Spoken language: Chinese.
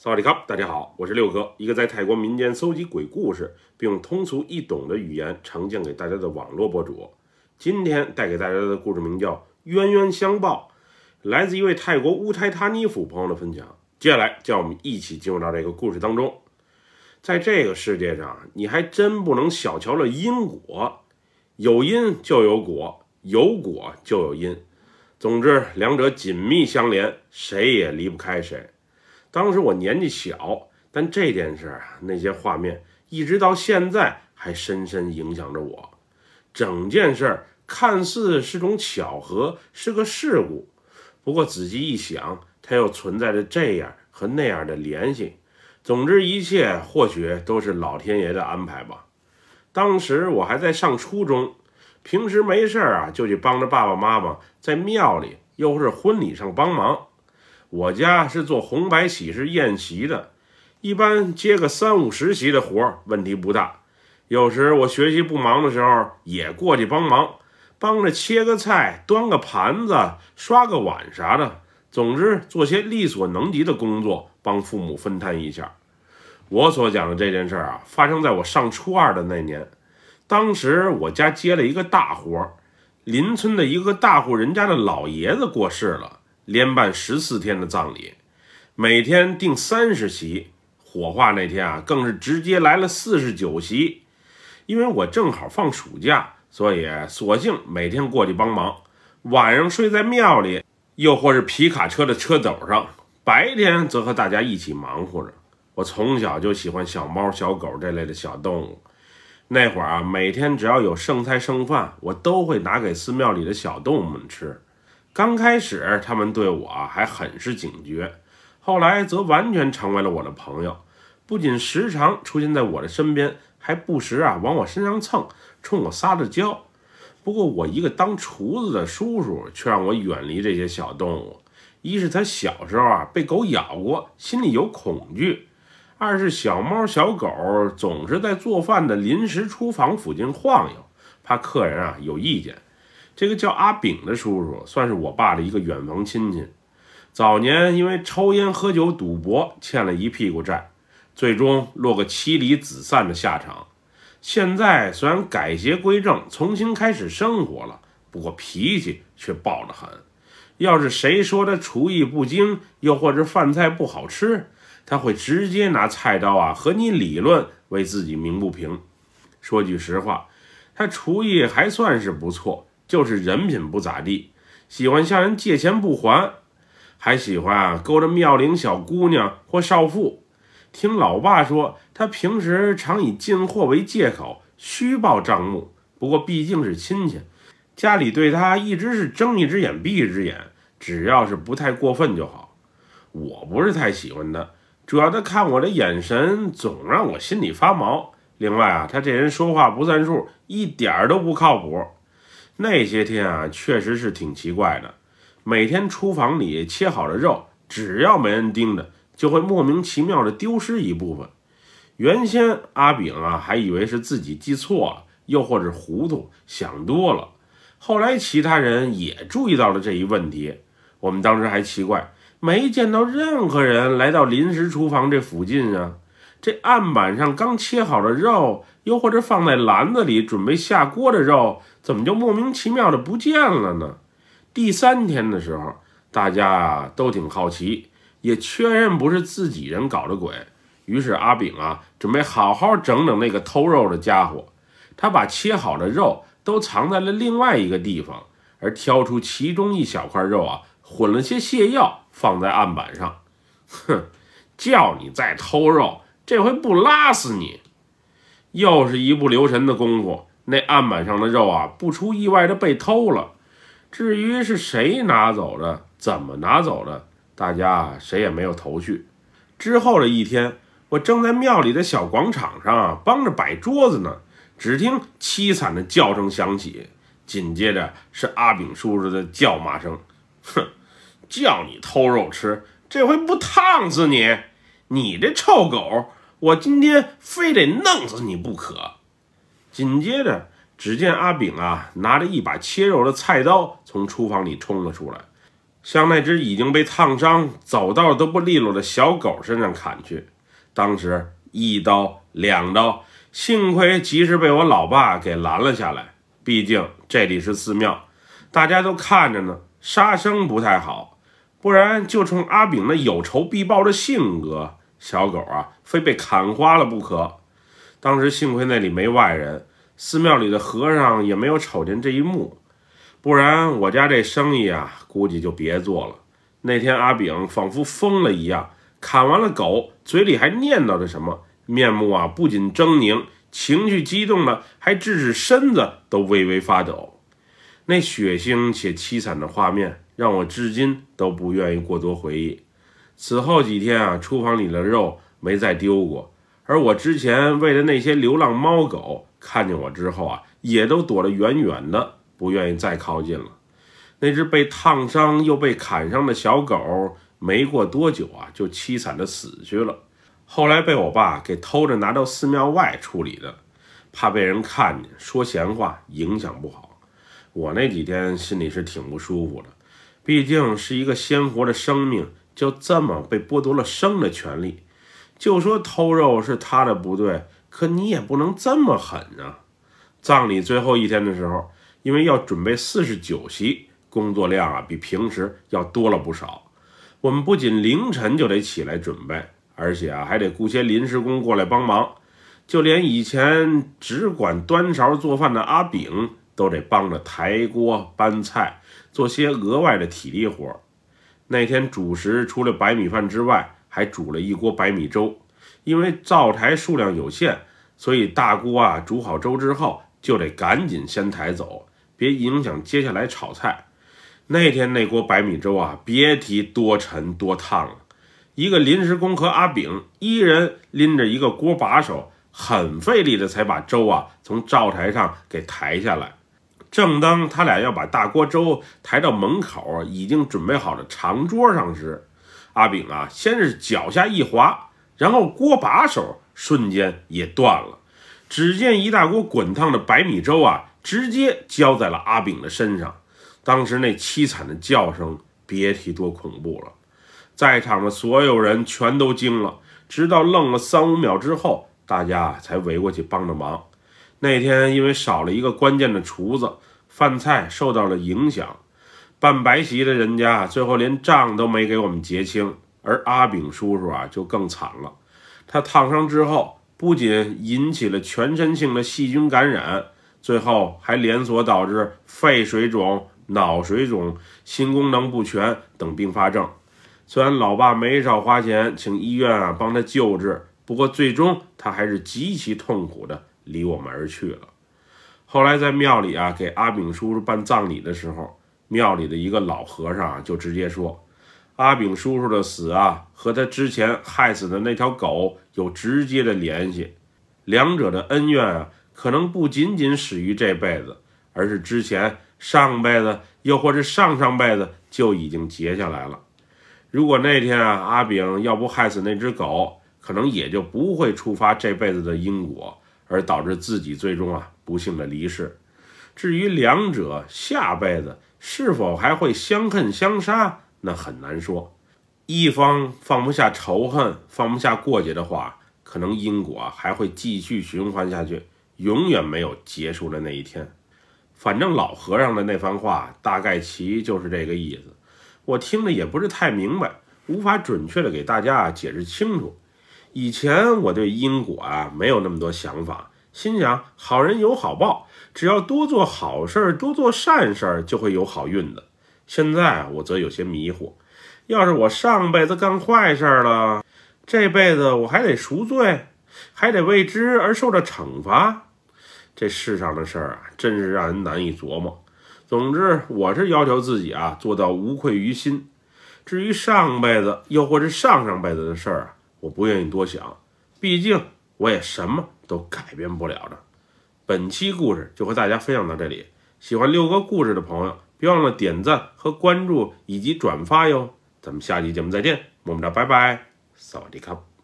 萨瓦迪卡，大家好，我是六哥，一个在泰国民间搜集鬼故事，并用通俗易懂的语言呈现给大家的网络博主。今天带给大家的故事名叫《冤冤相报》，来自一位泰国乌泰塔尼府朋友的分享。接下来，叫我们一起进入到这个故事当中。在这个世界上，你还真不能小瞧了因果，有因就有果，有果就有因，总之两者紧密相连，谁也离不开谁。当时我年纪小，但这件事啊，那些画面一直到现在还深深影响着我。整件事看似是种巧合，是个事故，不过仔细一想，它又存在着这样和那样的联系。总之，一切或许都是老天爷的安排吧。当时我还在上初中，平时没事儿啊，就去帮着爸爸妈妈在庙里又或是婚礼上帮忙。我家是做红白喜事宴席的，一般接个三五十席的活儿问题不大。有时我学习不忙的时候，也过去帮忙，帮着切个菜、端个盘子、刷个碗啥的。总之，做些力所能及的工作，帮父母分摊一下。我所讲的这件事儿啊，发生在我上初二的那年。当时我家接了一个大活儿，邻村的一个大户人家的老爷子过世了。连办十四天的葬礼，每天订三十席，火化那天啊，更是直接来了四十九席。因为我正好放暑假，所以索性每天过去帮忙，晚上睡在庙里，又或是皮卡车的车斗上，白天则和大家一起忙活着。我从小就喜欢小猫、小狗这类的小动物，那会儿啊，每天只要有剩菜剩饭，我都会拿给寺庙里的小动物们吃。刚开始，他们对我还很是警觉，后来则完全成为了我的朋友，不仅时常出现在我的身边，还不时啊往我身上蹭，冲我撒着娇。不过，我一个当厨子的叔叔却让我远离这些小动物：一是他小时候啊被狗咬过，心里有恐惧；二是小猫小狗总是在做饭的临时厨房附近晃悠，怕客人啊有意见。这个叫阿炳的叔叔，算是我爸的一个远房亲戚。早年因为抽烟、喝酒、赌博，欠了一屁股债，最终落个妻离子散的下场。现在虽然改邪归正，重新开始生活了，不过脾气却暴得很。要是谁说他厨艺不精，又或者饭菜不好吃，他会直接拿菜刀啊和你理论，为自己鸣不平。说句实话，他厨艺还算是不错。就是人品不咋地，喜欢向人借钱不还，还喜欢勾着妙龄小姑娘或少妇。听老爸说，他平时常以进货为借口虚报账目。不过毕竟是亲戚，家里对他一直是睁一只眼闭一只眼，只要是不太过分就好。我不是太喜欢他，主要他看我的眼神总让我心里发毛。另外啊，他这人说话不算数，一点儿都不靠谱。那些天啊，确实是挺奇怪的。每天厨房里切好的肉，只要没人盯着，就会莫名其妙的丢失一部分。原先阿炳啊，还以为是自己记错了，又或者糊涂想多了。后来其他人也注意到了这一问题。我们当时还奇怪，没见到任何人来到临时厨房这附近啊。这案板上刚切好的肉，又或者放在篮子里准备下锅的肉，怎么就莫名其妙的不见了呢？第三天的时候，大家啊都挺好奇，也确认不是自己人搞的鬼。于是阿炳啊准备好好整整那个偷肉的家伙。他把切好的肉都藏在了另外一个地方，而挑出其中一小块肉啊，混了些泻药放在案板上。哼，叫你再偷肉！这回不拉死你！又是一不留神的功夫，那案板上的肉啊，不出意外的被偷了。至于是谁拿走的，怎么拿走的，大家谁也没有头绪。之后的一天，我正在庙里的小广场上啊，帮着摆桌子呢，只听凄惨的叫声响起，紧接着是阿炳叔叔的叫骂声：“哼，叫你偷肉吃，这回不烫死你！你这臭狗！”我今天非得弄死你不可！紧接着，只见阿炳啊拿着一把切肉的菜刀从厨房里冲了出来，向那只已经被烫伤、走道都不利落的小狗身上砍去。当时一刀两刀，幸亏及时被我老爸给拦了下来。毕竟这里是寺庙，大家都看着呢，杀生不太好。不然就冲阿炳那有仇必报的性格，小狗啊，非被砍花了不可。当时幸亏那里没外人，寺庙里的和尚也没有瞅见这一幕。不然我家这生意啊，估计就别做了。那天阿炳仿佛疯了一样，砍完了狗，嘴里还念叨着什么，面目啊不仅狰狞，情绪激动的还致使身子都微微发抖。那血腥且凄惨的画面，让我至今都不愿意过多回忆。此后几天啊，厨房里的肉没再丢过，而我之前喂的那些流浪猫狗，看见我之后啊，也都躲得远远的。不愿意再靠近了。那只被烫伤又被砍伤的小狗，没过多久啊，就凄惨的死去了。后来被我爸给偷着拿到寺庙外处理的，怕被人看见说闲话影响不好。我那几天心里是挺不舒服的，毕竟是一个鲜活的生命，就这么被剥夺了生的权利。就说偷肉是他的不对，可你也不能这么狠啊！葬礼最后一天的时候。因为要准备四十九席，工作量啊比平时要多了不少。我们不仅凌晨就得起来准备，而且啊还得雇些临时工过来帮忙。就连以前只管端勺做饭的阿炳，都得帮着抬锅搬菜，做些额外的体力活。那天主食除了白米饭之外，还煮了一锅白米粥。因为灶台数量有限，所以大锅啊煮好粥之后，就得赶紧先抬走。别影响接下来炒菜。那天那锅白米粥啊，别提多沉多烫了。一个临时工和阿炳一人拎着一个锅把手，很费力的才把粥啊从灶台上给抬下来。正当他俩要把大锅粥抬到门口已经准备好的长桌上时，阿炳啊先是脚下一滑，然后锅把手瞬间也断了。只见一大锅滚烫的白米粥啊！直接浇在了阿炳的身上，当时那凄惨的叫声，别提多恐怖了。在场的所有人全都惊了，直到愣了三五秒之后，大家才围过去帮着忙。那天因为少了一个关键的厨子，饭菜受到了影响。办白席的人家最后连账都没给我们结清，而阿炳叔叔啊就更惨了。他烫伤之后，不仅引起了全身性的细菌感染。最后还连锁导致肺水肿、脑水肿、心功能不全等并发症。虽然老爸没少花钱请医院啊帮他救治，不过最终他还是极其痛苦的离我们而去了。后来在庙里啊给阿炳叔叔办葬礼的时候，庙里的一个老和尚啊就直接说，阿炳叔叔的死啊和他之前害死的那条狗有直接的联系，两者的恩怨啊。可能不仅仅始于这辈子，而是之前上辈子，又或是上上辈子就已经结下来了。如果那天啊，阿炳要不害死那只狗，可能也就不会触发这辈子的因果，而导致自己最终啊不幸的离世。至于两者下辈子是否还会相恨相杀，那很难说。一方放不下仇恨，放不下过节的话，可能因果还会继续循环下去。永远没有结束的那一天。反正老和尚的那番话大概其就是这个意思。我听着也不是太明白，无法准确的给大家解释清楚。以前我对因果啊没有那么多想法，心想好人有好报，只要多做好事儿，多做善事儿，就会有好运的。现在我则有些迷糊，要是我上辈子干坏事了，这辈子我还得赎罪，还得为之而受着惩罚。这世上的事儿啊，真是让人难以琢磨。总之，我是要求自己啊，做到无愧于心。至于上辈子又或是上上辈子的事儿啊，我不愿意多想，毕竟我也什么都改变不了的。本期故事就和大家分享到这里，喜欢六哥故事的朋友，别忘了点赞和关注以及转发哟。咱们下期节目再见，么么哒，拜拜，萨瓦迪卡。